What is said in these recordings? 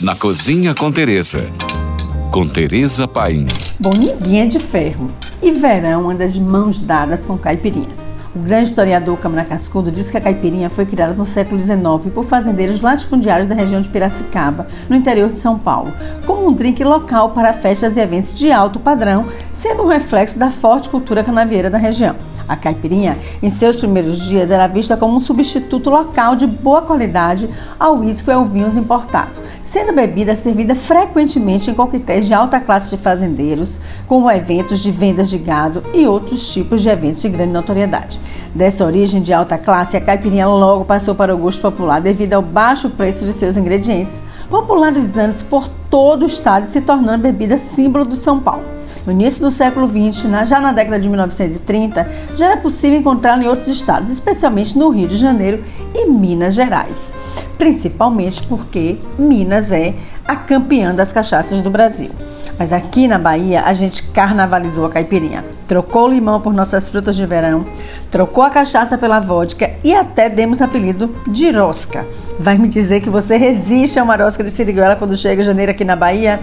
Na Cozinha com Teresa. Com Teresa Paim. Ninguém é de ferro. E verão anda de mãos dadas com caipirinhas. O grande historiador Câmara Cascudo diz que a caipirinha foi criada no século XIX por fazendeiros latifundiários da região de Piracicaba, no interior de São Paulo, como um drink local para festas e eventos de alto padrão, sendo um reflexo da forte cultura canavieira da região. A caipirinha, em seus primeiros dias, era vista como um substituto local de boa qualidade ao uísque ou vinhos importado, sendo bebida servida frequentemente em coquetéis de alta classe de fazendeiros, como eventos de vendas de gado e outros tipos de eventos de grande notoriedade. Dessa origem de alta classe, a caipirinha logo passou para o gosto popular devido ao baixo preço de seus ingredientes, popularizando-se por todo o estado e se tornando bebida símbolo do São Paulo. No início do século XX, já na década de 1930, já era possível encontrá-la em outros estados, especialmente no Rio de Janeiro e Minas Gerais. Principalmente porque Minas é a campeã das cachaças do Brasil. Mas aqui na Bahia a gente carnavalizou a caipirinha. Trocou o limão por nossas frutas de verão, trocou a cachaça pela vodka e até demos apelido de rosca. Vai me dizer que você resiste a uma rosca de siriguela quando chega janeiro aqui na Bahia?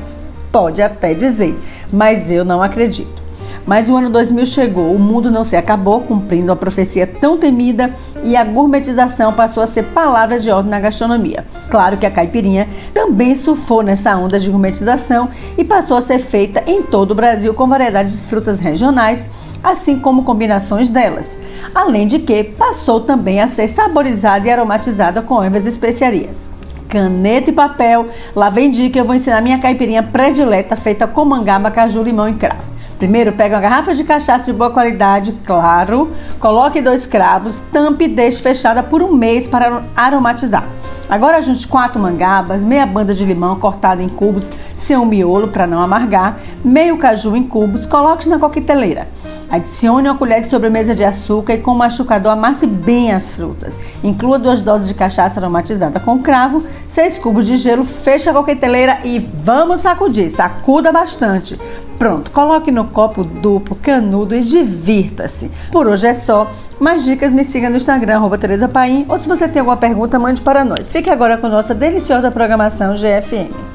Pode até dizer, mas eu não acredito. Mas o ano 2000 chegou, o mundo não se acabou, cumprindo a profecia tão temida e a gourmetização passou a ser palavra de ordem na gastronomia. Claro que a caipirinha também surfou nessa onda de gourmetização e passou a ser feita em todo o Brasil com variedades de frutas regionais, assim como combinações delas. Além de que passou também a ser saborizada e aromatizada com ervas e especiarias caneta e papel. Lá vem dica, eu vou ensinar minha caipirinha predileta feita com mangaba, caju, limão e cravo. Primeiro, pega uma garrafa de cachaça de boa qualidade, claro, coloque dois cravos, tampe e deixe fechada por um mês para aromatizar. Agora junte quatro mangabas, meia banda de limão cortada em cubos sem um miolo para não amargar, meio caju em cubos, coloque na coqueteleira. Adicione uma colher de sobremesa de açúcar e com o machucador amasse bem as frutas. Inclua duas doses de cachaça aromatizada com cravo, seis cubos de gelo, feche a coqueteleira e vamos sacudir. Sacuda bastante. Pronto, coloque no copo duplo, canudo e divirta-se. Por hoje é só. Mais dicas me siga no Instagram, arroba Tereza Paim, ou se você tem alguma pergunta, mande para nós. Fique agora com nossa deliciosa programação GFM.